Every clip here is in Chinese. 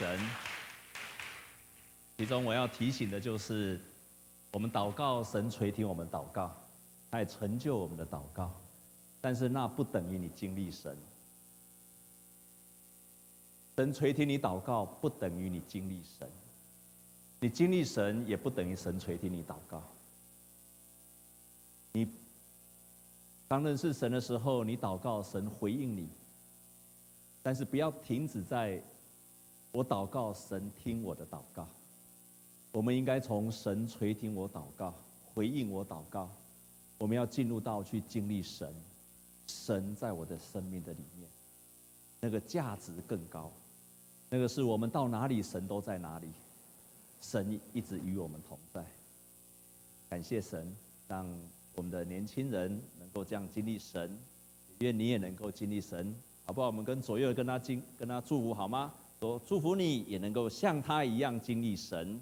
神。其中我要提醒的就是，我们祷告，神垂听我们祷告，他也成就我们的祷告，但是那不等于你经历神。神垂听你祷告，不等于你经历神；你经历神，也不等于神垂听你祷告。你刚认识神的时候，你祷告，神回应你，但是不要停止在“我祷告，神听我的祷告”。我们应该从神垂听我祷告，回应我祷告，我们要进入到去经历神，神在我的生命的里面，那个价值更高，那个是我们到哪里神都在哪里，神一直与我们同在。感谢神，让我们的年轻人能够这样经历神，愿你也能够经历神，好不好？我们跟左右跟他经跟他祝福好吗？说祝福你也能够像他一样经历神。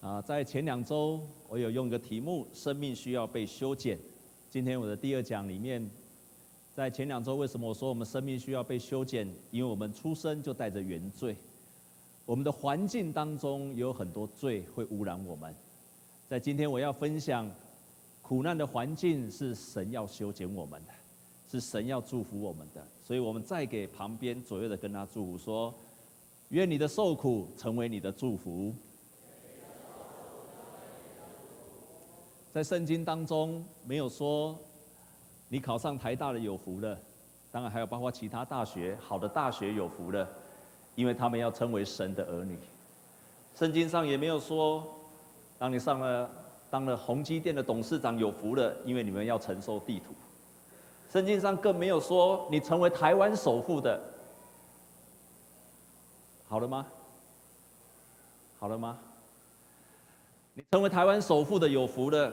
啊，在前两周，我有用一个题目“生命需要被修剪”。今天我的第二讲里面，在前两周为什么我说我们生命需要被修剪？因为我们出生就带着原罪，我们的环境当中有很多罪会污染我们。在今天我要分享，苦难的环境是神要修剪我们的，是神要祝福我们的。所以我们再给旁边左右的跟他祝福说：愿你的受苦成为你的祝福。在圣经当中没有说你考上台大的有福了，当然还有包括其他大学，好的大学有福了，因为他们要称为神的儿女。圣经上也没有说，当你上了当了宏基店的董事长有福了，因为你们要承受地土。圣经上更没有说你成为台湾首富的，好了吗？好了吗？你成为台湾首富的有福了。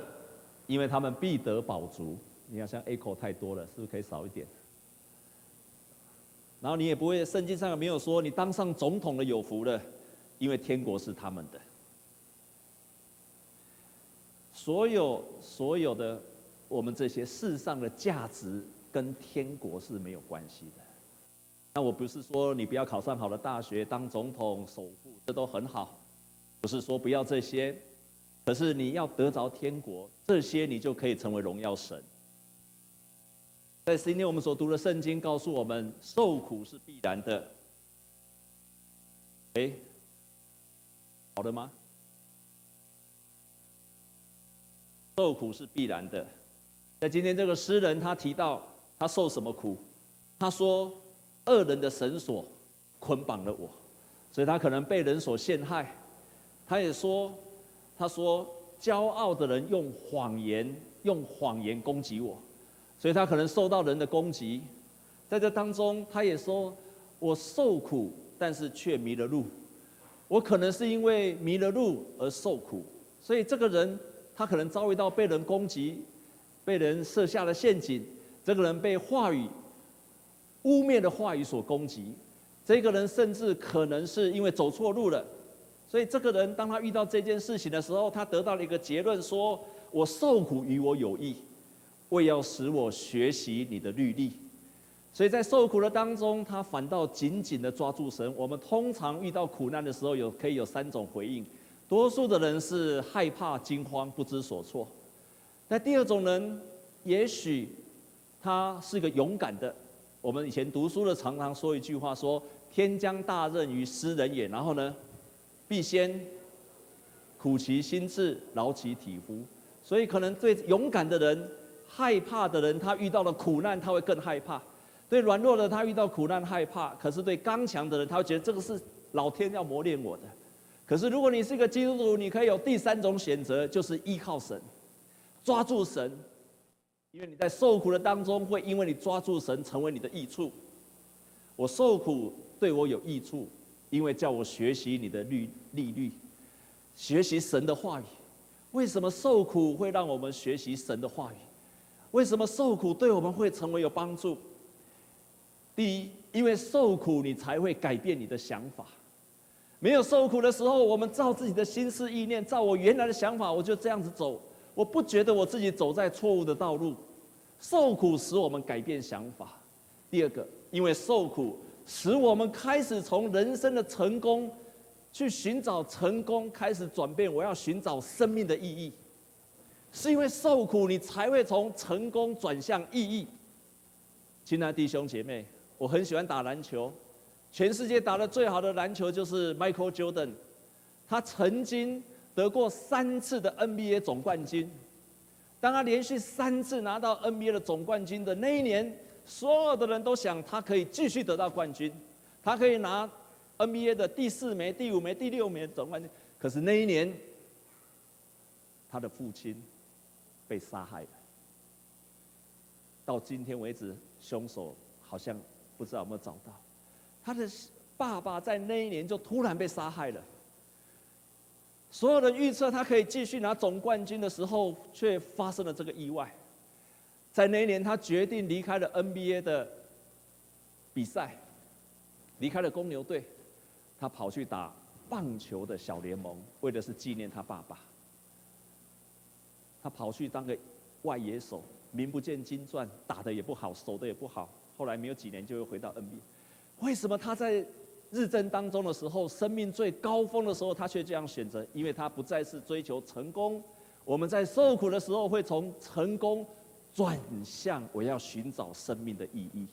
因为他们必得饱足。你看，像 echo 太多了，是不是可以少一点？然后你也不会，圣经上有没有说你当上总统的有福了？因为天国是他们的。所有所有的我们这些世上的价值跟天国是没有关系的。那我不是说你不要考上好的大学，当总统、首富，这都很好。不是说不要这些。可是你要得着天国，这些你就可以成为荣耀神。在今天我们所读的圣经告诉我们，受苦是必然的。哎，好的吗？受苦是必然的。在今天这个诗人他提到他受什么苦？他说恶人的绳索捆绑了我，所以他可能被人所陷害。他也说。他说：“骄傲的人用谎言，用谎言攻击我，所以他可能受到人的攻击。在这当中，他也说：我受苦，但是却迷了路。我可能是因为迷了路而受苦。所以这个人，他可能遭遇到被人攻击，被人设下了陷阱。这个人被话语污蔑的话语所攻击。这个人甚至可能是因为走错路了。”所以这个人，当他遇到这件事情的时候，他得到了一个结论：说我受苦与我有益，为要使我学习你的律例。所以在受苦的当中，他反倒紧紧的抓住神。我们通常遇到苦难的时候，有可以有三种回应。多数的人是害怕、惊慌、不知所措。那第二种人，也许他是个勇敢的。我们以前读书的常常说一句话：说天将大任于斯人也。然后呢？必先苦其心志，劳其体肤。所以，可能对勇敢的人、害怕的人，他遇到了苦难，他会更害怕；对软弱的，他遇到苦难害怕。可是，对刚强的人，他会觉得这个是老天要磨练我的。可是，如果你是一个基督徒，你可以有第三种选择，就是依靠神，抓住神，因为你在受苦的当中，会因为你抓住神，成为你的益处。我受苦对我有益处。因为叫我学习你的律律律，学习神的话语。为什么受苦会让我们学习神的话语？为什么受苦对我们会成为有帮助？第一，因为受苦你才会改变你的想法。没有受苦的时候，我们照自己的心思意念，照我原来的想法，我就这样子走。我不觉得我自己走在错误的道路。受苦使我们改变想法。第二个。因为受苦使我们开始从人生的成功去寻找成功，开始转变。我要寻找生命的意义，是因为受苦，你才会从成功转向意义。亲爱的弟兄姐妹，我很喜欢打篮球，全世界打得最好的篮球就是 Michael Jordan，他曾经得过三次的 NBA 总冠军。当他连续三次拿到 NBA 的总冠军的那一年，所有的人都想他可以继续得到冠军，他可以拿 NBA 的第四枚、第五枚、第六枚总冠军。可是那一年，他的父亲被杀害了。到今天为止，凶手好像不知道有没有找到。他的爸爸在那一年就突然被杀害了。所有人预测他可以继续拿总冠军的时候，却发生了这个意外。在那一年，他决定离开了 NBA 的比赛，离开了公牛队，他跑去打棒球的小联盟，为的是纪念他爸爸。他跑去当个外野手，名不见经传，打得也不好，守得也不好。后来没有几年，就又回到 NBA。为什么他在？日正当中的时候，生命最高峰的时候，他却这样选择，因为他不再是追求成功。我们在受苦的时候，会从成功转向我要寻找生命的意义。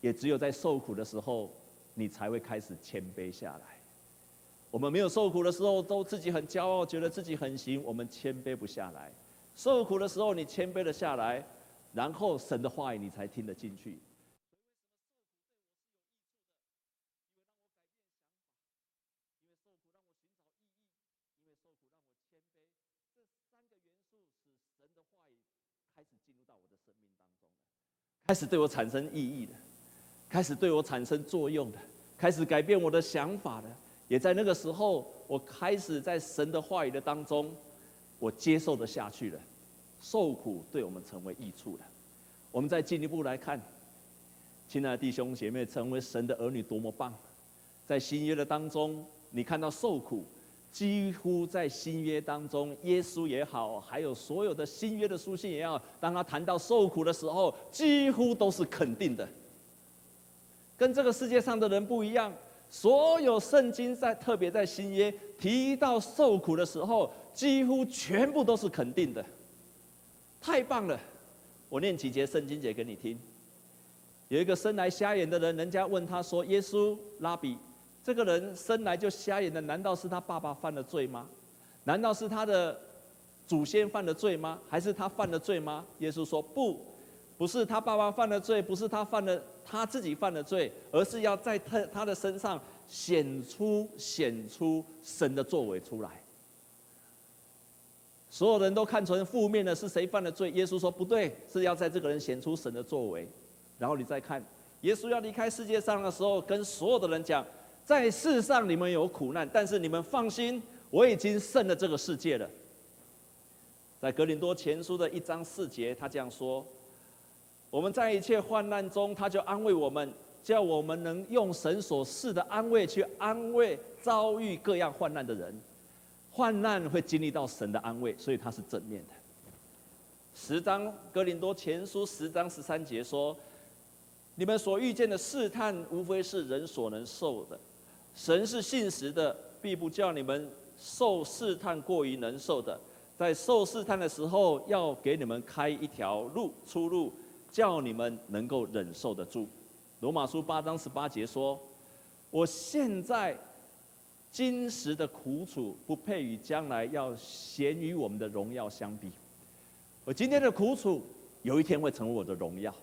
也只有在受苦的时候，你才会开始谦卑下来。我们没有受苦的时候，都自己很骄傲，觉得自己很行，我们谦卑不下来。受苦的时候，你谦卑了下来，然后神的话语你才听得进去。开始对我产生意义的，开始对我产生作用的，开始改变我的想法的，也在那个时候，我开始在神的话语的当中，我接受的下去了。受苦对我们成为益处了。我们再进一步来看，亲爱的弟兄姐妹，成为神的儿女多么棒！在新约的当中，你看到受苦。几乎在新约当中，耶稣也好，还有所有的新约的书信也好，当他谈到受苦的时候，几乎都是肯定的。跟这个世界上的人不一样，所有圣经在特别在新约提到受苦的时候，几乎全部都是肯定的。太棒了！我念几节圣经节给你听。有一个生来瞎眼的人，人家问他说：“耶稣，拉比。”这个人生来就瞎眼的，难道是他爸爸犯了罪吗？难道是他的祖先犯了罪吗？还是他犯了罪吗？耶稣说不，不是他爸爸犯了罪，不是他犯了他自己犯了罪，而是要在他他的身上显出显出神的作为出来。所有人都看成负面的是谁犯了罪？耶稣说不对，是要在这个人显出神的作为。然后你再看，耶稣要离开世界上的时候，跟所有的人讲。在世上你们有苦难，但是你们放心，我已经胜了这个世界了。在格林多前书的一章四节，他这样说：我们在一切患难中，他就安慰我们，叫我们能用神所赐的安慰去安慰遭遇各样患难的人。患难会经历到神的安慰，所以他是正面的。十章格林多前书十章十三节说：你们所遇见的试探，无非是人所能受的。神是信实的，必不叫你们受试探过于能受的。在受试探的时候，要给你们开一条路出路，叫你们能够忍受得住。罗马书八章十八节说：“我现在今时的苦楚，不配与将来要显于我们的荣耀相比。我今天的苦楚，有一天会成为我的荣耀，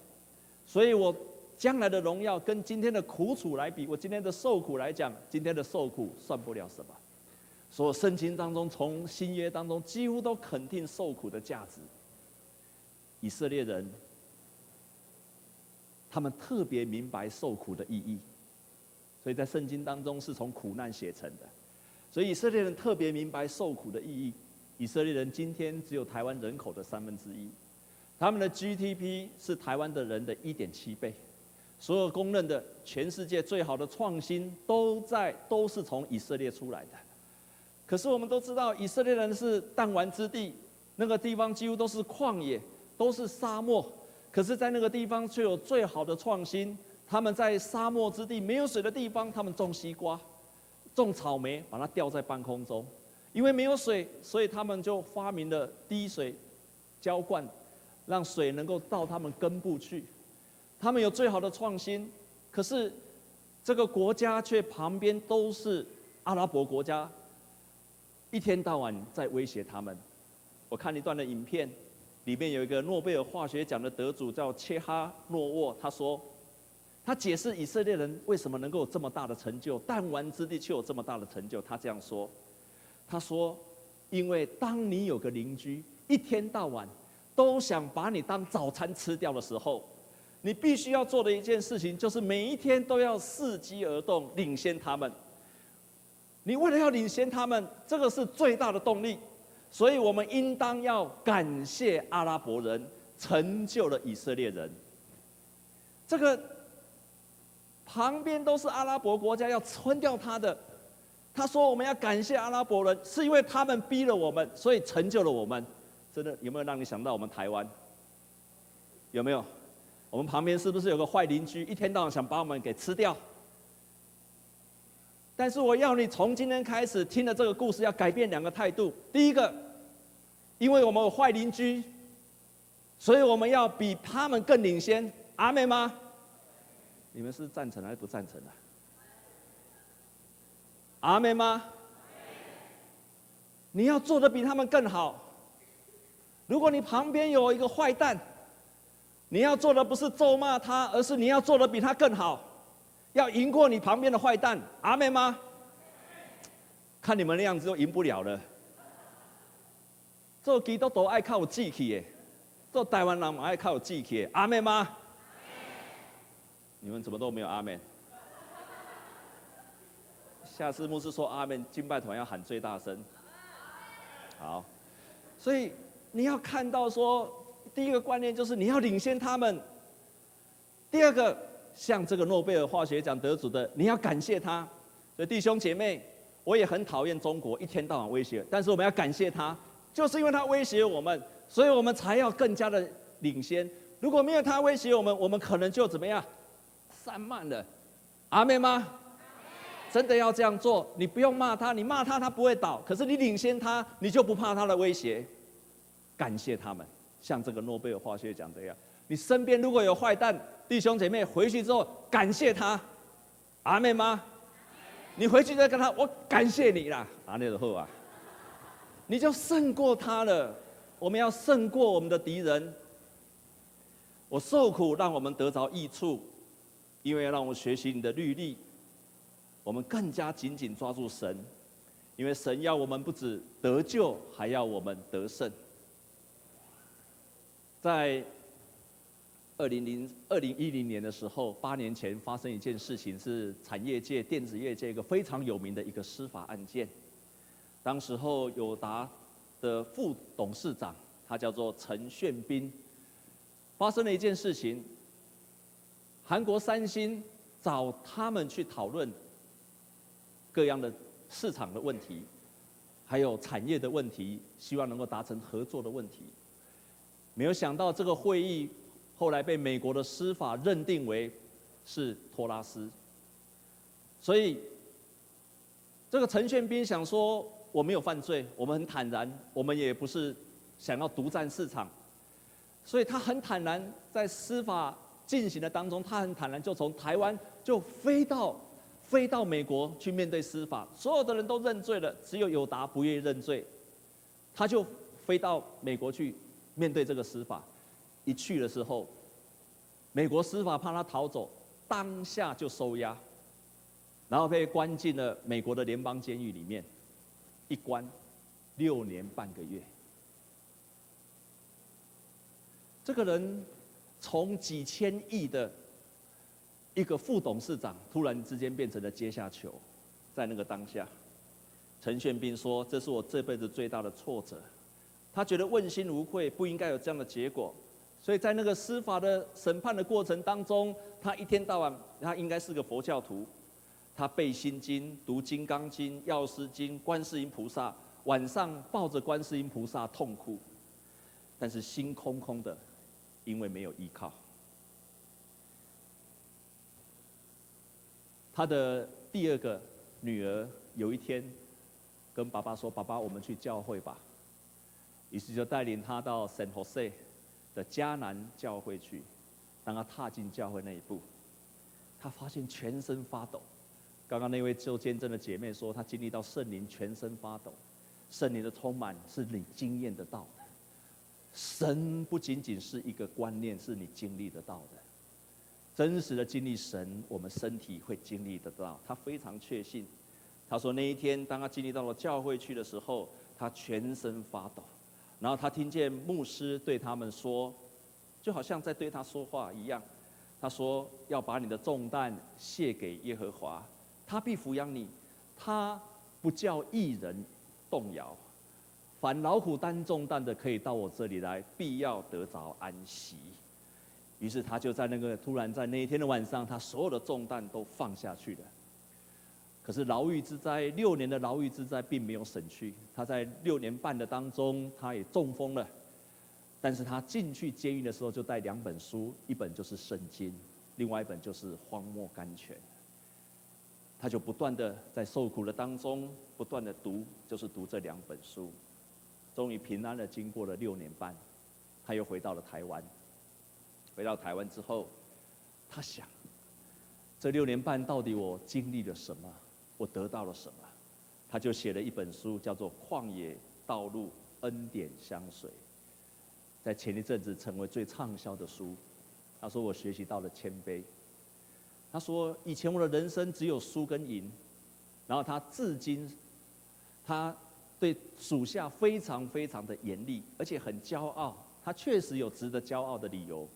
所以我。”将来的荣耀跟今天的苦楚来比，我今天的受苦来讲，今天的受苦算不了什么。所有圣经当中，从新约当中，几乎都肯定受苦的价值。以色列人，他们特别明白受苦的意义，所以在圣经当中是从苦难写成的。所以以色列人特别明白受苦的意义。以色列人今天只有台湾人口的三分之一，他们的 GDP 是台湾的人的一点七倍。所有公认的全世界最好的创新都在都是从以色列出来的。可是我们都知道，以色列人是弹丸之地，那个地方几乎都是旷野，都是沙漠。可是，在那个地方却有最好的创新。他们在沙漠之地没有水的地方，他们种西瓜、种草莓，把它吊在半空中。因为没有水，所以他们就发明了滴水浇灌，让水能够到他们根部去。他们有最好的创新，可是这个国家却旁边都是阿拉伯国家，一天到晚在威胁他们。我看一段的影片。里面有一个诺贝尔化学奖的得主叫切哈诺沃，他说，他解释以色列人为什么能够有这么大的成就，弹丸之地却有这么大的成就。他这样说，他说，因为当你有个邻居一天到晚都想把你当早餐吃掉的时候，你必须要做的一件事情就是每一天都要伺机而动，领先他们。你为了要领先他们，这个是最大的动力。所以我们应当要感谢阿拉伯人成就了以色列人。这个旁边都是阿拉伯国家要吞掉他的，他说我们要感谢阿拉伯人，是因为他们逼了我们，所以成就了我们。真的有没有让你想到我们台湾？有没有？我们旁边是不是有个坏邻居，一天到晚想把我们给吃掉？但是我要你从今天开始听了这个故事，要改变两个态度。第一个，因为我们有坏邻居，所以我们要比他们更领先。阿妹吗？你们是赞成还是不赞成的？阿妹吗？你要做的比他们更好。如果你旁边有一个坏蛋，你要做的不是咒骂他，而是你要做的比他更好。要赢过你旁边的坏蛋，阿妹吗？看你们那样子都赢不了了。做基督徒爱靠志气耶，做台湾人爱靠志气的，阿妹吗？你们怎么都没有阿妹？下次牧师说阿妹，敬拜团要喊最大声。好，所以你要看到说，第一个观念就是你要领先他们。第二个。像这个诺贝尔化学奖得主的，你要感谢他。所以弟兄姐妹，我也很讨厌中国一天到晚威胁，但是我们要感谢他，就是因为他威胁我们，所以我们才要更加的领先。如果没有他威胁我们，我们可能就怎么样？散漫了。阿妹吗？真的要这样做，你不用骂他，你骂他他不会倒，可是你领先他，你就不怕他的威胁。感谢他们，像这个诺贝尔化学奖这样。你身边如果有坏蛋，弟兄姐妹回去之后感谢他，阿妹吗？你回去再跟他，我感谢你啦，阿们的后啊，你就胜过他了。我们要胜过我们的敌人。我受苦让我们得着益处，因为要让我们学习你的律例，我们更加紧紧抓住神，因为神要我们不止得救，还要我们得胜。在。二零零二零一零年的时候，八年前发生一件事情，是产业界、电子业界一个非常有名的一个司法案件。当时候友达的副董事长，他叫做陈炫斌，发生了一件事情。韩国三星找他们去讨论各样的市场的问题，还有产业的问题，希望能够达成合作的问题。没有想到这个会议。后来被美国的司法认定为是托拉斯，所以这个陈炫斌想说，我没有犯罪，我们很坦然，我们也不是想要独占市场，所以他很坦然在司法进行的当中，他很坦然就从台湾就飞到飞到美国去面对司法，所有的人都认罪了，只有友达不愿意认罪，他就飞到美国去面对这个司法。一去的时候，美国司法怕他逃走，当下就收押，然后被关进了美国的联邦监狱里面，一关六年半个月。这个人从几千亿的一个副董事长，突然之间变成了阶下囚，在那个当下，陈炫斌说：“这是我这辈子最大的挫折。”他觉得问心无愧，不应该有这样的结果。所以在那个司法的审判的过程当中，他一天到晚，他应该是个佛教徒，他背心经、读金刚经、药师经、观世音菩萨，晚上抱着观世音菩萨痛哭，但是心空空的，因为没有依靠。他的第二个女儿有一天跟爸爸说：“爸爸，我们去教会吧。”于是就带领他到 San Jose 的迦南教会去。当他踏进教会那一步，他发现全身发抖。刚刚那位做见证的姐妹说，她经历到圣灵全身发抖，圣灵的充满是你经验得到的。神不仅仅是一个观念，是你经历得到的。真实的经历神，我们身体会经历得到。他非常确信，他说那一天当他经历到了教会去的时候，他全身发抖，然后他听见牧师对他们说，就好像在对他说话一样。他说要把你的重担卸给耶和华。他必抚养你，他不叫一人动摇。凡老虎担重担的，可以到我这里来，必要得着安息。于是他就在那个突然在那一天的晚上，他所有的重担都放下去了。可是牢狱之灾，六年的牢狱之灾并没有省去。他在六年半的当中，他也中风了。但是他进去监狱的时候，就带两本书，一本就是圣经，另外一本就是荒漠甘泉。他就不断的在受苦的当中，不断的读，就是读这两本书，终于平安的经过了六年半，他又回到了台湾。回到台湾之后，他想，这六年半到底我经历了什么？我得到了什么？他就写了一本书，叫做《旷野道路恩典香水》，在前一阵子成为最畅销的书。他说：“我学习到了谦卑。”他说：“以前我的人生只有输跟赢，然后他至今，他对属下非常非常的严厉，而且很骄傲。他确实有值得骄傲的理由，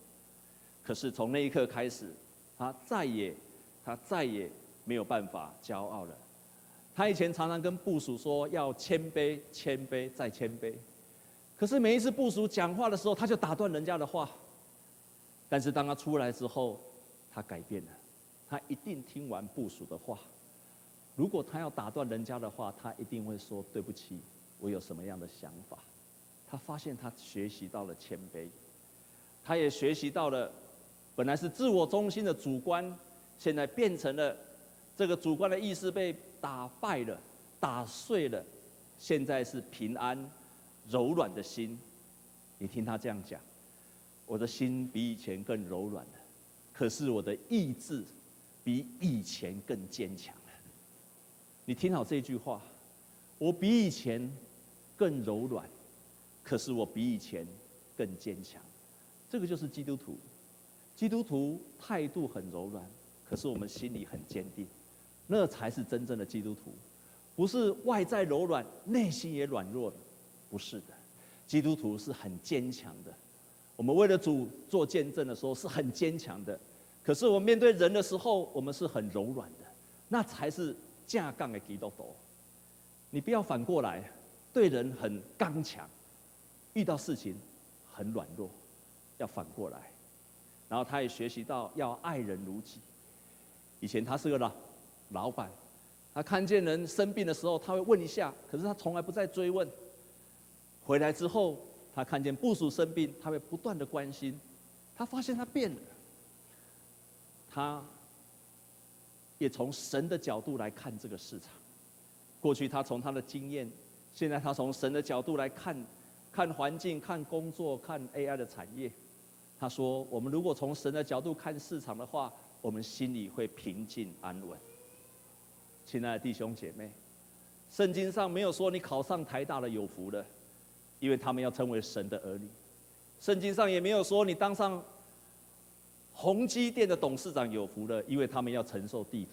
可是从那一刻开始，他再也他再也没有办法骄傲了。他以前常常跟部属说要谦卑、谦卑再谦卑，可是每一次部属讲话的时候，他就打断人家的话。但是当他出来之后，他改变了。”他一定听完部属的话。如果他要打断人家的话，他一定会说：“对不起，我有什么样的想法。”他发现他学习到了谦卑，他也学习到了，本来是自我中心的主观，现在变成了这个主观的意识被打败了、打碎了，现在是平安、柔软的心。你听他这样讲，我的心比以前更柔软了，可是我的意志。比以前更坚强了。你听好这句话，我比以前更柔软，可是我比以前更坚强。这个就是基督徒。基督徒态度很柔软，可是我们心里很坚定，那才是真正的基督徒。不是外在柔软，内心也软弱的，不是的。基督徒是很坚强的。我们为了主做见证的时候，是很坚强的。可是我们面对人的时候，我们是很柔软的，那才是架杠的基督徒。你不要反过来，对人很刚强，遇到事情很软弱，要反过来。然后他也学习到要爱人如己。以前他是个老老板，他看见人生病的时候，他会问一下，可是他从来不再追问。回来之后，他看见部属生病，他会不断的关心。他发现他变了。他也从神的角度来看这个市场。过去他从他的经验，现在他从神的角度来看，看环境、看工作、看 AI 的产业。他说：“我们如果从神的角度看市场的话，我们心里会平静安稳。”亲爱的弟兄姐妹，圣经上没有说你考上台大的有福了，因为他们要成为神的儿女。圣经上也没有说你当上。宏基店的董事长有福了，因为他们要承受地图。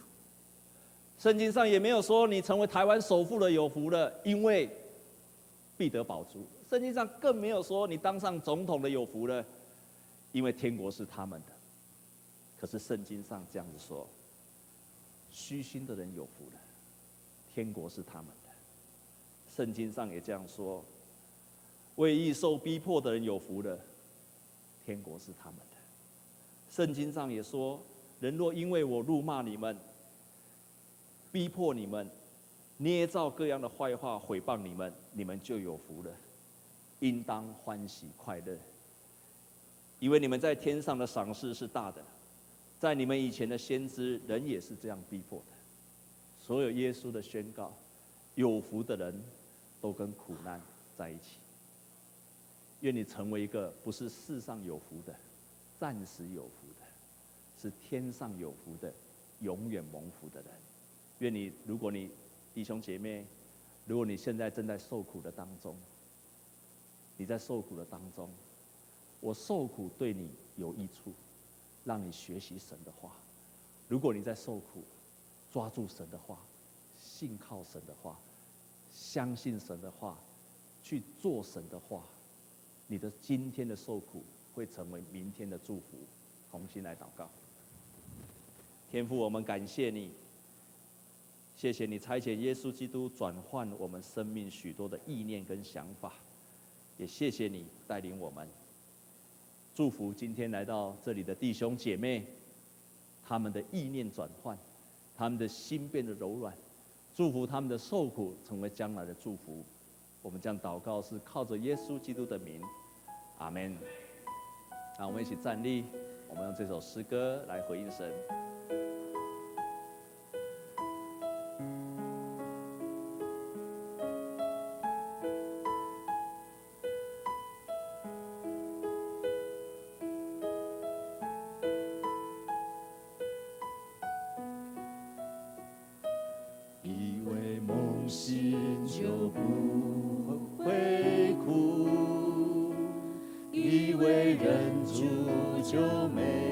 圣经上也没有说你成为台湾首富了有福了，因为必得宝足。圣经上更没有说你当上总统的有福了，因为天国是他们的。可是圣经上这样子说，虚心的人有福了，天国是他们的。圣经上也这样说，为义受逼迫的人有福了，天国是他们的。圣经上也说：“人若因为我辱骂你们、逼迫你们、捏造各样的坏话毁谤你们，你们就有福了，应当欢喜快乐，以为你们在天上的赏赐是大的，在你们以前的先知，人也是这样逼迫的。所有耶稣的宣告，有福的人都跟苦难在一起。愿你成为一个不是世上有福的，暂时有福的，是天上有福的，永远蒙福的人。愿你，如果你弟兄姐妹，如果你现在正在受苦的当中，你在受苦的当中，我受苦对你有益处，让你学习神的话。如果你在受苦，抓住神的话，信靠神的话，相信神的话，去做神的话，你的今天的受苦会成为明天的祝福。同心来祷告，天父，我们感谢你。谢谢你差遣耶稣基督转换我们生命许多的意念跟想法，也谢谢你带领我们，祝福今天来到这里的弟兄姐妹，他们的意念转换，他们的心变得柔软，祝福他们的受苦成为将来的祝福。我们将祷告是靠着耶稣基督的名，阿门。那我们一起站立，我们用这首诗歌来回应神。我不会哭以为忍住就没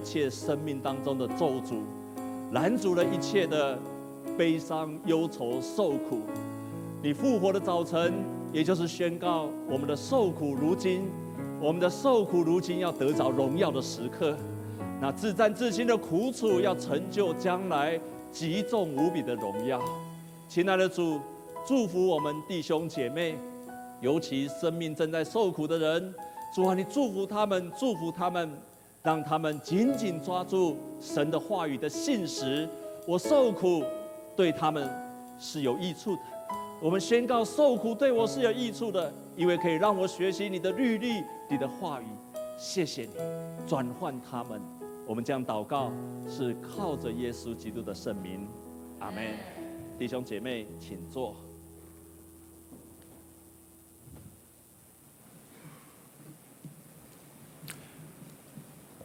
一切生命当中的咒诅，拦阻了一切的悲伤、忧愁、受苦。你复活的早晨，也就是宣告我们的受苦如今，我们的受苦如今要得着荣耀的时刻。那至暂至轻的苦楚，要成就将来极重无比的荣耀。亲爱的主，祝福我们弟兄姐妹，尤其生命正在受苦的人。主啊，你祝福他们，祝福他们，让他们紧紧抓住神的话语的信实。我受苦对他们是有益处的。我们宣告受苦对我是有益处的，因为可以让我学习你的律例、你的话语。谢谢你转换他们。我们这样祷告是靠着耶稣基督的圣名。阿门。弟兄姐妹，请坐。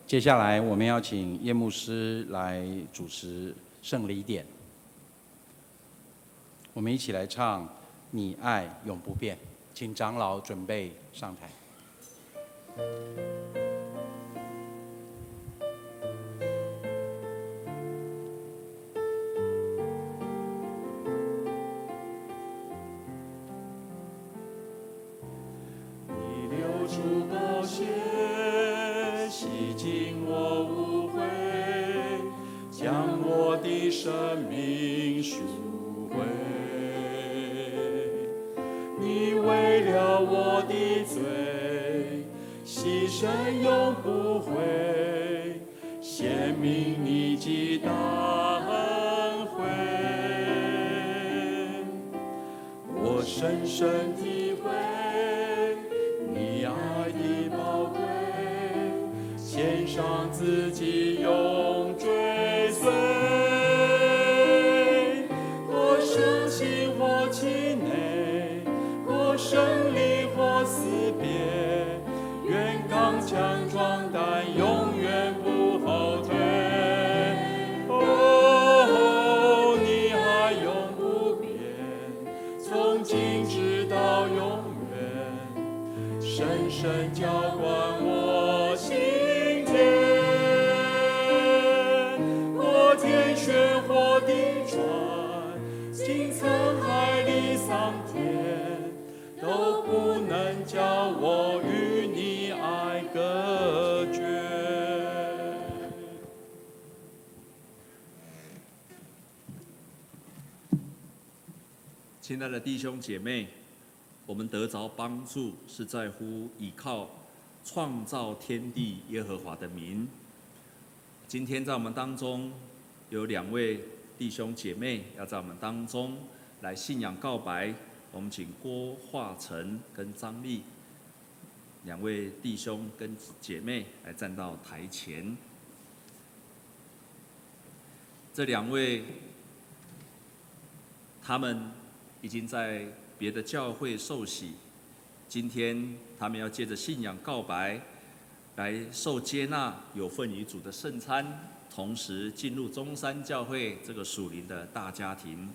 接下来，我们要请叶牧师来主持圣礼点。我们一起来唱《你爱永不变》，请长老准备上台。亲爱的弟兄姐妹。我们得着帮助，是在乎倚靠创造天地耶和华的名。今天在我们当中有两位弟兄姐妹要在我们当中来信仰告白，我们请郭化成跟张丽两位弟兄跟姐妹来站到台前。这两位，他们已经在。别的教会受洗，今天他们要借着信仰告白，来受接纳，有份于主的圣餐，同时进入中山教会这个属灵的大家庭。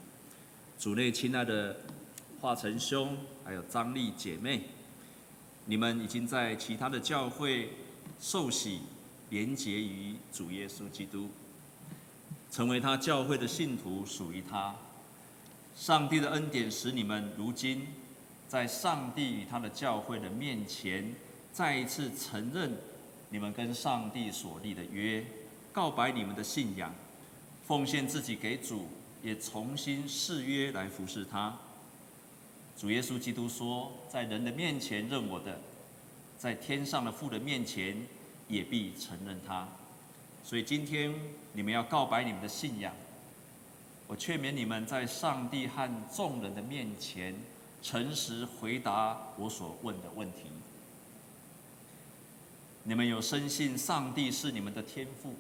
主内亲爱的化成兄，还有张丽姐妹，你们已经在其他的教会受洗，连结于主耶稣基督，成为他教会的信徒，属于他。上帝的恩典使你们如今在上帝与他的教会的面前，再一次承认你们跟上帝所立的约，告白你们的信仰，奉献自己给主，也重新誓约来服侍他。主耶稣基督说：“在人的面前认我的，在天上的父的面前也必承认他。”所以今天你们要告白你们的信仰。我劝勉你们在上帝和众人的面前，诚实回答我所问的问题。你们有深信上帝是你们的天父，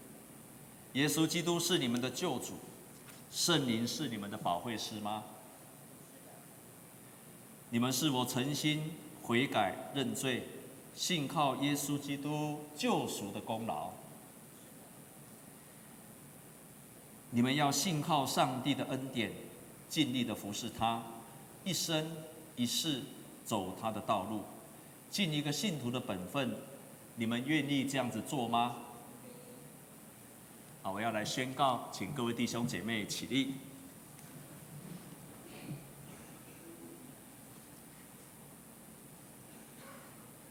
耶稣基督是你们的救主，圣灵是你们的保惠师吗？你们是否诚心悔改认罪，信靠耶稣基督救赎的功劳？你们要信靠上帝的恩典，尽力的服侍他，一生一世走他的道路，尽一个信徒的本分。你们愿意这样子做吗？好，我要来宣告，请各位弟兄姐妹起立。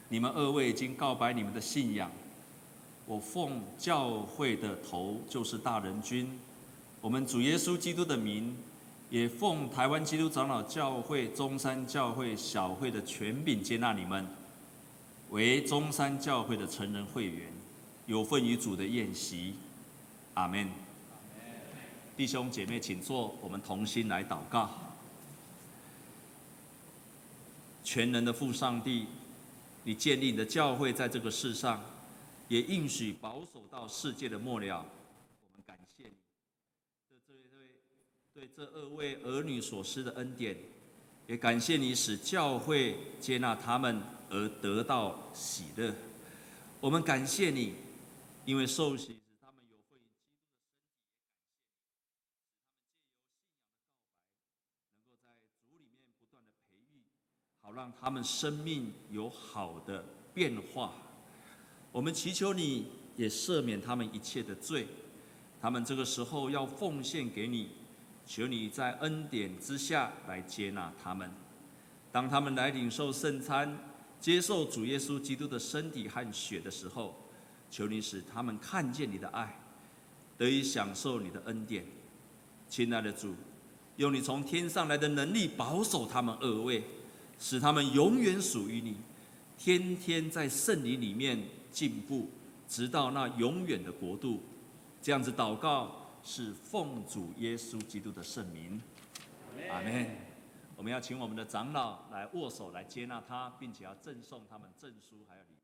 你们二位已经告白你们的信仰，我奉教会的头，就是大人君。我们主耶稣基督的名，也奉台湾基督长老教会中山教会小会的权柄接纳你们，为中山教会的成人会员，有份于主的宴席。阿门。弟兄姐妹，请坐，我们同心来祷告。全能的父上帝，你建立你的教会在这个世上，也应许保守到世界的末了。对这二位儿女所施的恩典，也感谢你使教会接纳他们而得到喜乐。我们感谢你，因为受洗使他们有份于基督的身体，也感谢你使他们借由信仰的告白，能够在主里面不断的培育，好让他们生命有好的变化。我们祈求你也赦免他们一切的罪，他们这个时候要奉献给你。求你在恩典之下来接纳他们，当他们来领受圣餐、接受主耶稣基督的身体和血的时候，求你使他们看见你的爱，得以享受你的恩典。亲爱的主，用你从天上来的能力保守他们二位，使他们永远属于你，天天在圣灵里面进步，直到那永远的国度。这样子祷告。是奉主耶稣基督的圣名，阿门。我们要请我们的长老来握手，来接纳他，并且要赠送他们证书，还有礼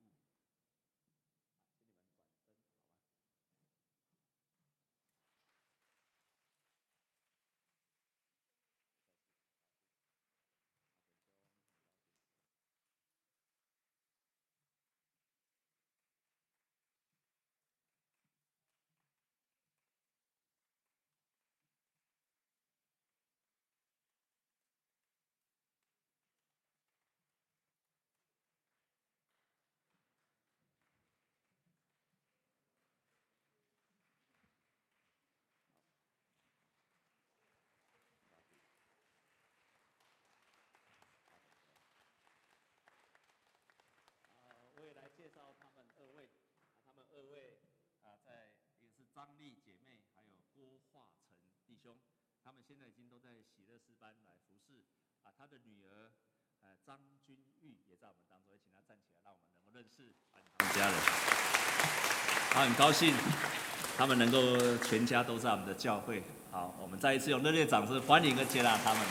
张丽姐妹，还有郭化成弟兄，他们现在已经都在喜乐诗班来服侍。啊，他的女儿，呃，张君玉也在我们当中，也请他站起来，让我们能够认识他们家人。他很高兴，他们能够全家都在我们的教会。好，我们再一次用热烈掌声欢迎和接纳他们。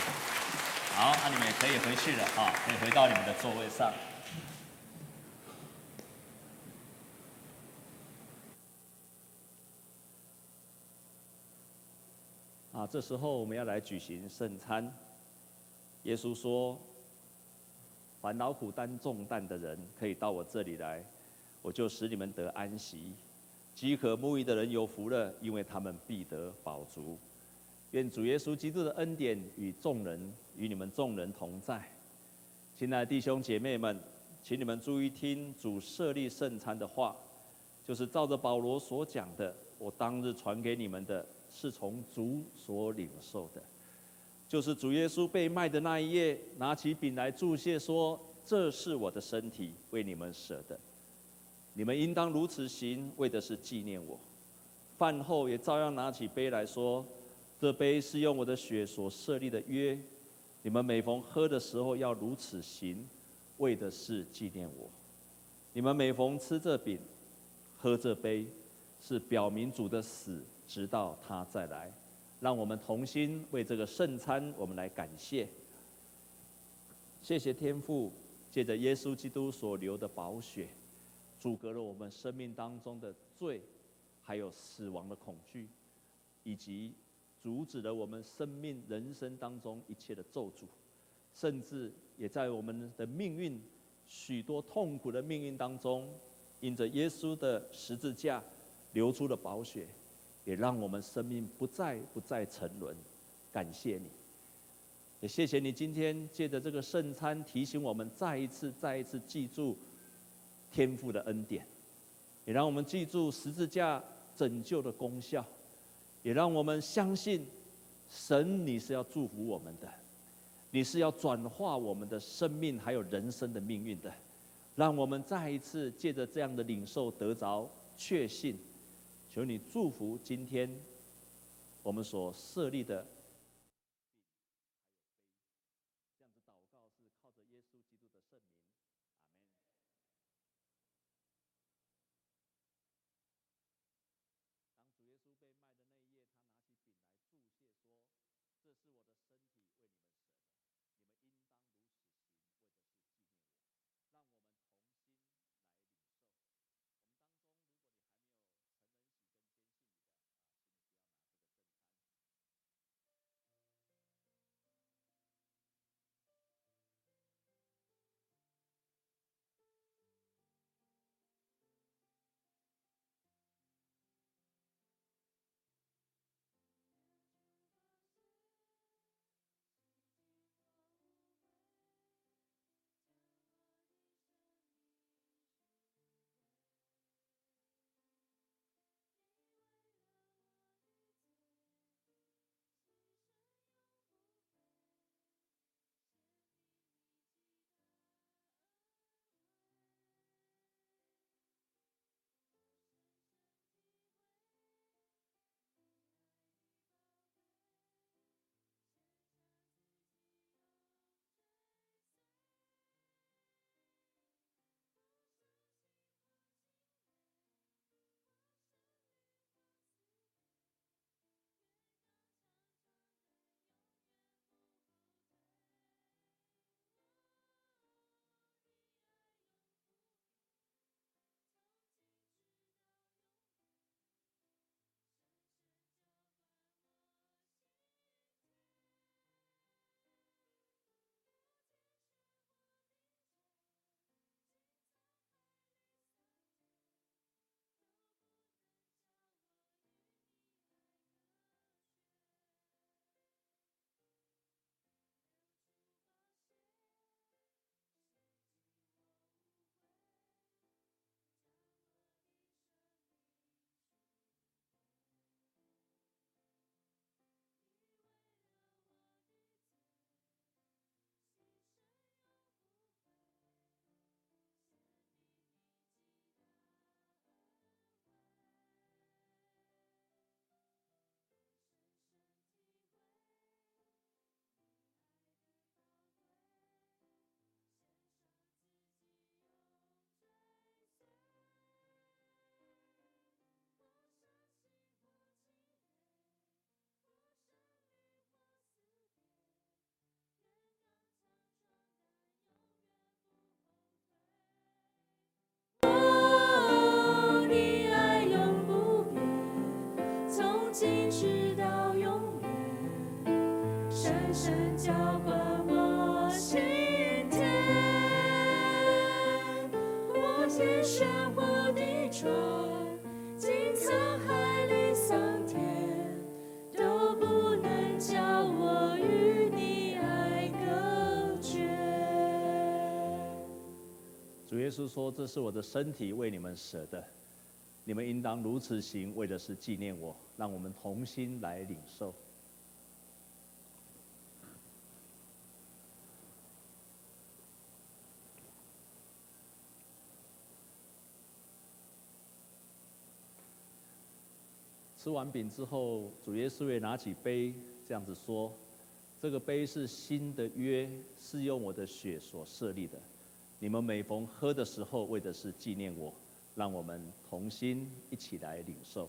好，那你们也可以回去了，啊，可以回到你们的座位上。这时候我们要来举行圣餐。耶稣说：“凡劳苦担重担的人，可以到我这里来，我就使你们得安息。饥渴慕义的人有福了，因为他们必得饱足。愿主耶稣基督的恩典与众人与你们众人同在。亲爱的弟兄姐妹们，请你们注意听主设立圣餐的话，就是照着保罗所讲的，我当日传给你们的。”是从主所领受的，就是主耶稣被卖的那一夜，拿起饼来祝谢说：“这是我的身体，为你们舍的，你们应当如此行，为的是纪念我。”饭后也照样拿起杯来说：“这杯是用我的血所设立的约，你们每逢喝的时候要如此行，为的是纪念我。你们每逢吃这饼、喝这杯，是表明主的死。”直到他再来，让我们同心为这个圣餐，我们来感谢。谢谢天父，借着耶稣基督所流的宝血，阻隔了我们生命当中的罪，还有死亡的恐惧，以及阻止了我们生命人生当中一切的咒诅，甚至也在我们的命运许多痛苦的命运当中，因着耶稣的十字架流出了宝血。也让我们生命不再不再沉沦，感谢你，也谢谢你今天借着这个圣餐提醒我们再一次再一次记住天父的恩典，也让我们记住十字架拯救的功效，也让我们相信神你是要祝福我们的，你是要转化我们的生命还有人生的命运的，让我们再一次借着这样的领受得着确信。求你祝福今天我们所设立的，稣说：“这是我的身体，为你们舍的，你们应当如此行，为的是纪念我。”让我们同心来领受。吃完饼之后，主耶稣也拿起杯，这样子说：“这个杯是新的约，是用我的血所设立的。你们每逢喝的时候，为的是纪念我。让我们同心一起来领受。”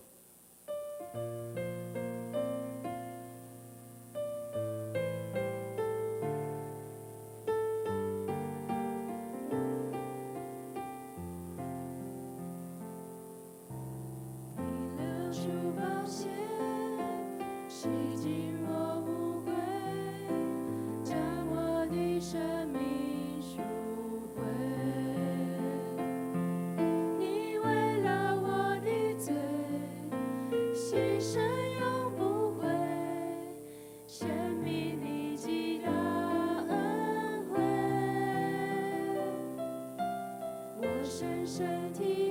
身体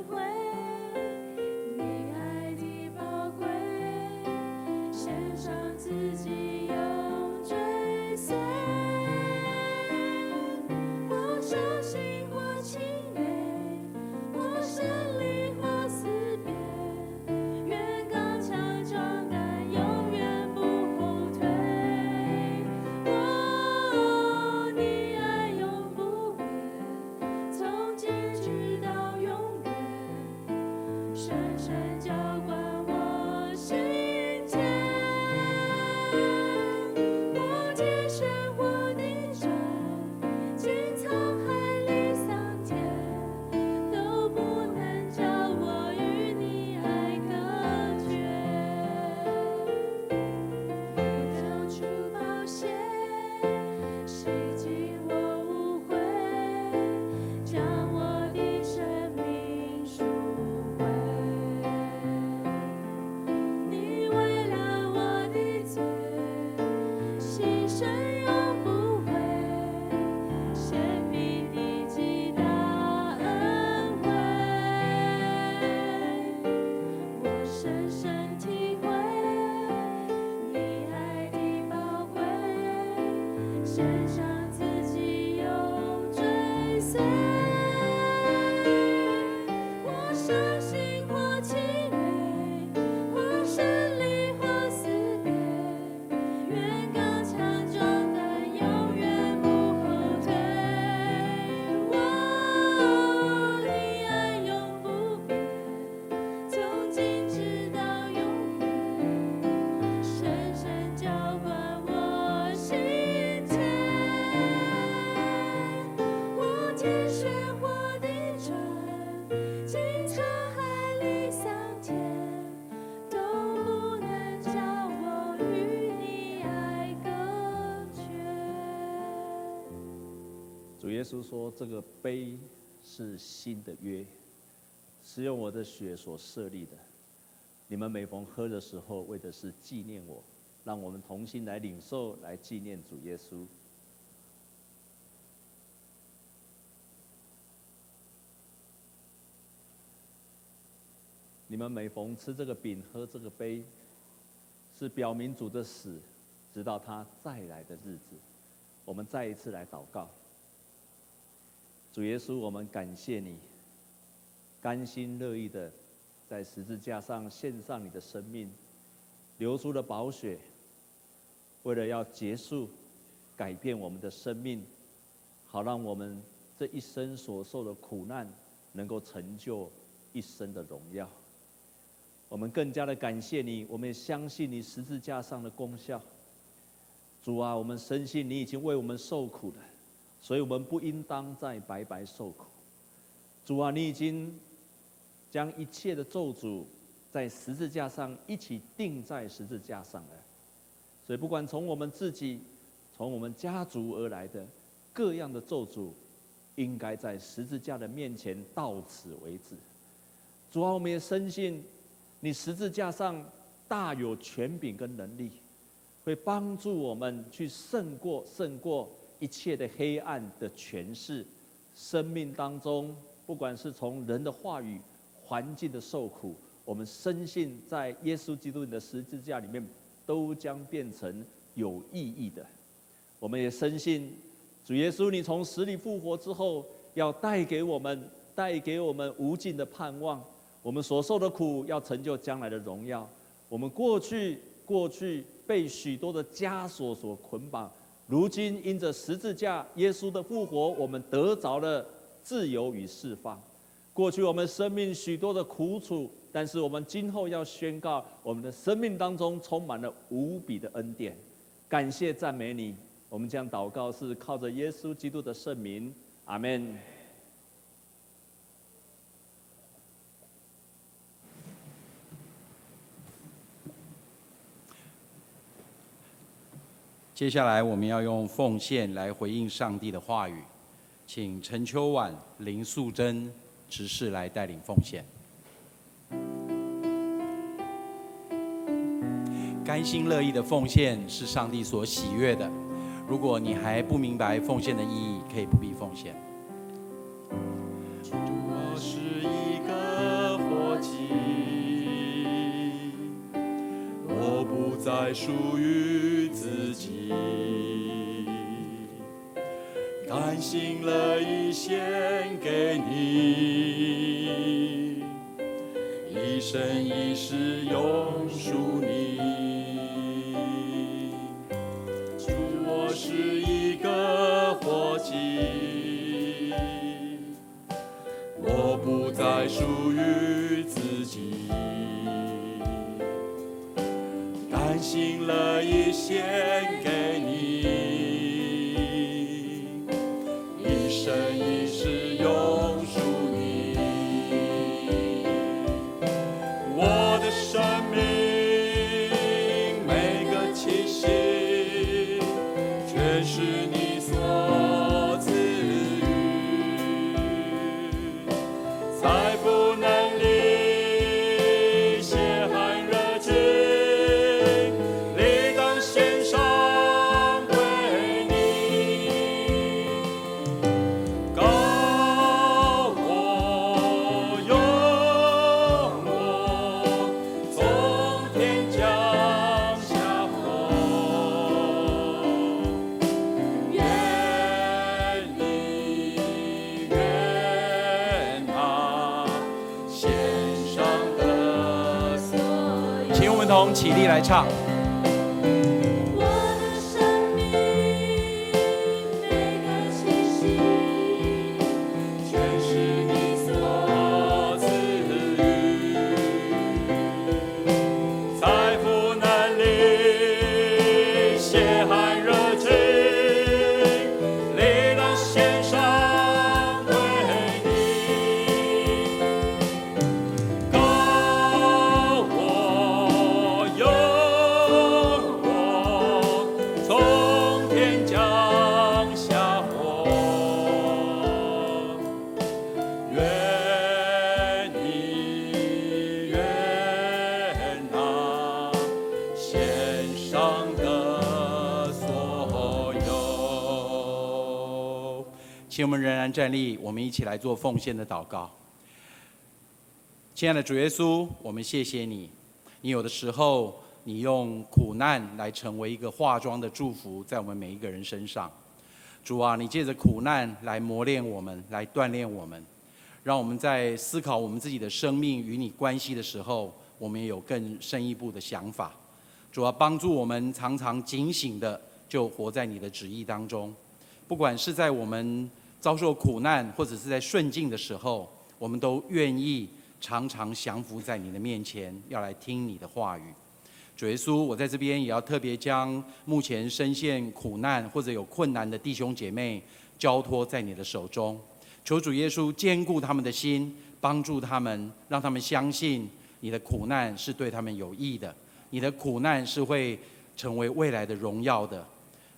耶稣说：“这个杯是新的约，是用我的血所设立的。你们每逢喝的时候，为的是纪念我。让我们同心来领受，来纪念主耶稣。你们每逢吃这个饼、喝这个杯，是表明主的死，直到他再来的日子。我们再一次来祷告。”主耶稣，我们感谢你，甘心乐意的在十字架上献上你的生命，流出了宝血，为了要结束、改变我们的生命，好让我们这一生所受的苦难能够成就一生的荣耀。我们更加的感谢你，我们也相信你十字架上的功效。主啊，我们深信你已经为我们受苦了。所以我们不应当再白白受苦。主啊，你已经将一切的咒诅在十字架上一起钉在十字架上了。所以不管从我们自己、从我们家族而来的各样的咒诅，应该在十字架的面前到此为止。主啊，我们也深信你十字架上大有权柄跟能力，会帮助我们去胜过胜过一切的黑暗的诠释。生命当中，不管是从人的话语、环境的受苦，我们深信在耶稣基督的十字架里面，都将变成有意义的。我们也深信，主耶稣，你从死里复活之后，要带给我们带给我们无尽的盼望。我们所受的苦，要成就将来的荣耀。我们过去过去被许多的枷锁所捆绑。如今因着十字架，耶稣的复活，我们得着了自由与释放。过去我们生命许多的苦楚，但是我们今后要宣告，我们的生命当中充满了无比的恩典。感谢赞美你，我们将祷告是靠着耶稣基督的圣名，阿门。接下来我们要用奉献来回应上帝的话语，请陈秋婉、林素贞执事来带领奉献。甘心乐意的奉献是上帝所喜悦的。如果你还不明白奉献的意义，可以不必奉献。不再属于。自己甘心乐意献给你，一生一世永属你。主，我是一个活祭，我不再属于自己。心乐意献给请我们仍然站立，我们一起来做奉献的祷告。亲爱的主耶稣，我们谢谢你。你有的时候，你用苦难来成为一个化妆的祝福，在我们每一个人身上。主啊，你借着苦难来磨练我们，来锻炼我们，让我们在思考我们自己的生命与你关系的时候，我们也有更深一步的想法。主啊，帮助我们常常警醒的，就活在你的旨意当中，不管是在我们。遭受苦难或者是在顺境的时候，我们都愿意常常降服在你的面前，要来听你的话语。主耶稣，我在这边也要特别将目前深陷苦难或者有困难的弟兄姐妹交托在你的手中，求主耶稣坚固他们的心，帮助他们，让他们相信你的苦难是对他们有益的，你的苦难是会成为未来的荣耀的。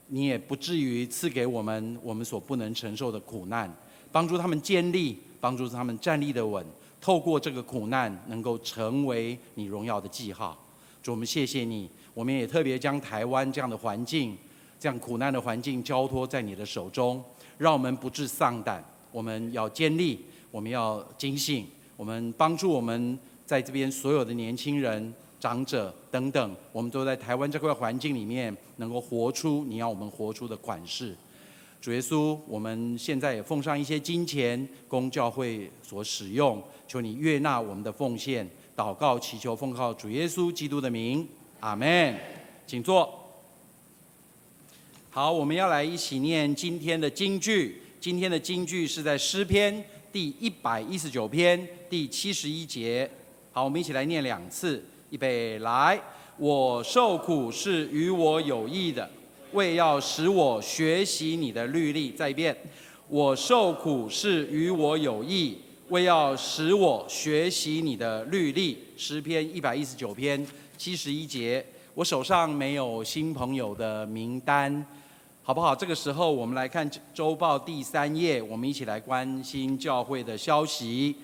你也不至于赐给我们我们所不能承受的苦难，帮助他们建立，帮助他们站立的稳。透过这个苦难，能够成为你荣耀的记号。主，我们谢谢你。我们也特别将台湾这样的环境，这样苦难的环境交托在你的手中，让我们不致丧胆。我们要坚立，我们要警醒，我们帮助我们在这边所有的年轻人、长者等等，我们都在台湾这块环境里面，能够活出你要我们活出的款式。主耶稣，我们现在也奉上一些金钱供教会所使用，求你悦纳我们的奉献，祷告祈求奉靠主耶稣基督的名，阿门。请坐。好，我们要来一起念今天的金句。今天的金句是在诗篇第一百一十九篇第七十一节。好，我们一起来念两次，预备来。我受苦是与我有益的。为要使我学习你的律例，再一遍，我受苦是与我有益，为要使我学习你的律例。诗篇一百一十九篇七十一节，我手上没有新朋友的名单，好不好？这个时候，我们来看周报第三页，我们一起来关心教会的消息。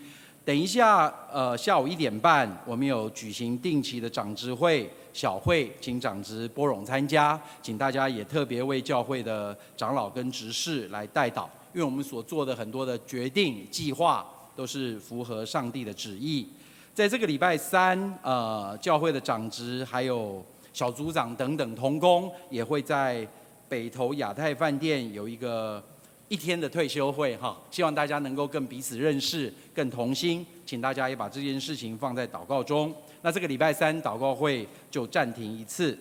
等一下，呃，下午一点半，我们有举行定期的长执会。小会，请长执拨冗参加，请大家也特别为教会的长老跟执事来代祷，因为我们所做的很多的决定计划都是符合上帝的旨意。在这个礼拜三，呃，教会的长执还有小组长等等同工也会在北投亚太饭店有一个一天的退休会哈，希望大家能够更彼此认识，更同心，请大家也把这件事情放在祷告中。那这个礼拜三祷告会就暂停一次，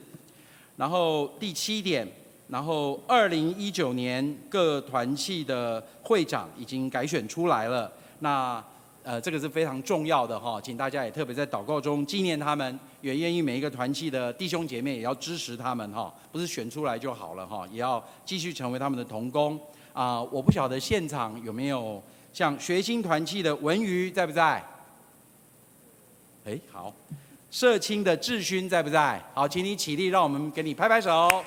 然后第七点，然后二零一九年各团契的会长已经改选出来了，那呃这个是非常重要的哈，请大家也特别在祷告中纪念他们，也愿意每一个团契的弟兄姐妹也要支持他们哈，不是选出来就好了哈，也要继续成为他们的同工。啊！我不晓得现场有没有像学青团契的文瑜在不在？哎，好，社青的志勋在不在？好，请你起立，让我们给你拍拍手。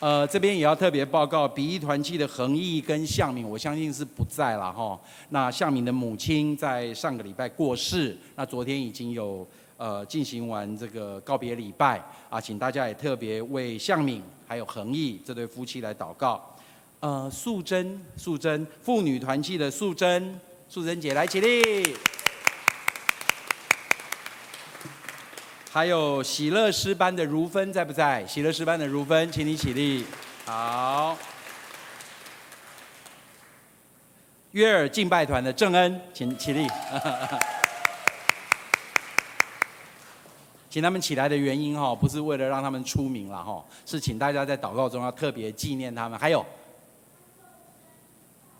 呃，这边也要特别报告，比翼团契的恒毅跟向敏，我相信是不在了哈。那向敏的母亲在上个礼拜过世，那昨天已经有呃进行完这个告别礼拜啊，请大家也特别为向敏还有恒毅这对夫妻来祷告。呃，素贞，素贞，妇女团契的素贞，素贞姐来起立。还有喜乐诗班的如芬在不在？喜乐诗班的如芬，请你起立。好。约尔敬拜团的郑恩，请起立。请他们起来的原因哈，不是为了让他们出名了哈，是请大家在祷告中要特别纪念他们。还有。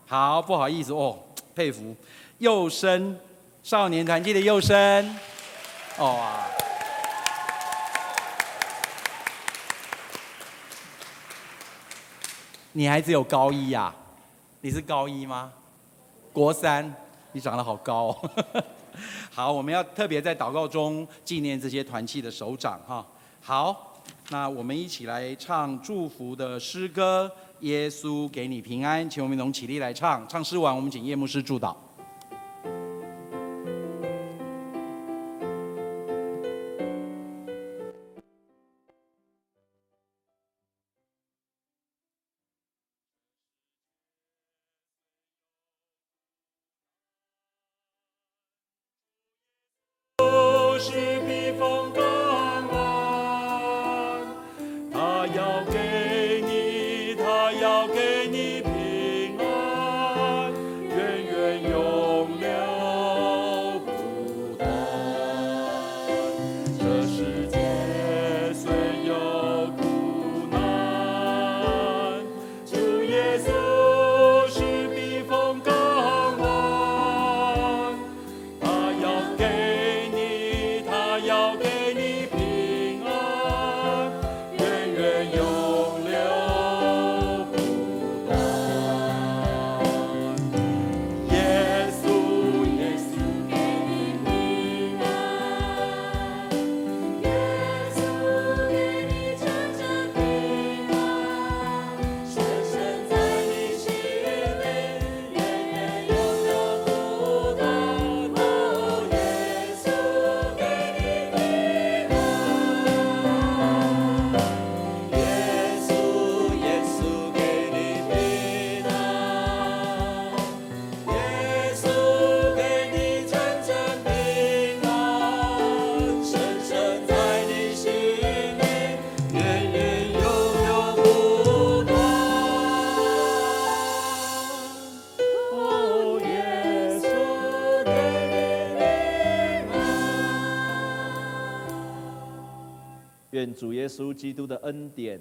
好，不好意思哦，佩服，幼生少年团契的幼生，哦啊，你还只有高一呀？你是高一吗？国三，你长得好高哦。好，我们要特别在祷告中纪念这些团契的首长哈。好，那我们一起来唱祝福的诗歌。耶稣给你平安，请我们一同起立来唱。唱诗完，我们请叶牧师祝祷。主耶稣基督的恩典、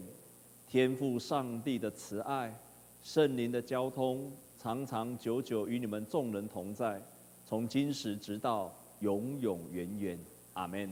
天赋上帝的慈爱、圣灵的交通，长长久久与你们众人同在，从今时直到永永远远。阿门。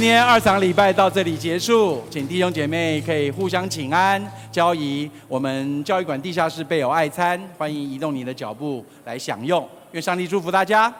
今天二场礼拜到这里结束，请弟兄姐妹可以互相请安、交谊。我们教育馆地下室备有爱餐，欢迎移动你的脚步来享用。愿上帝祝福大家。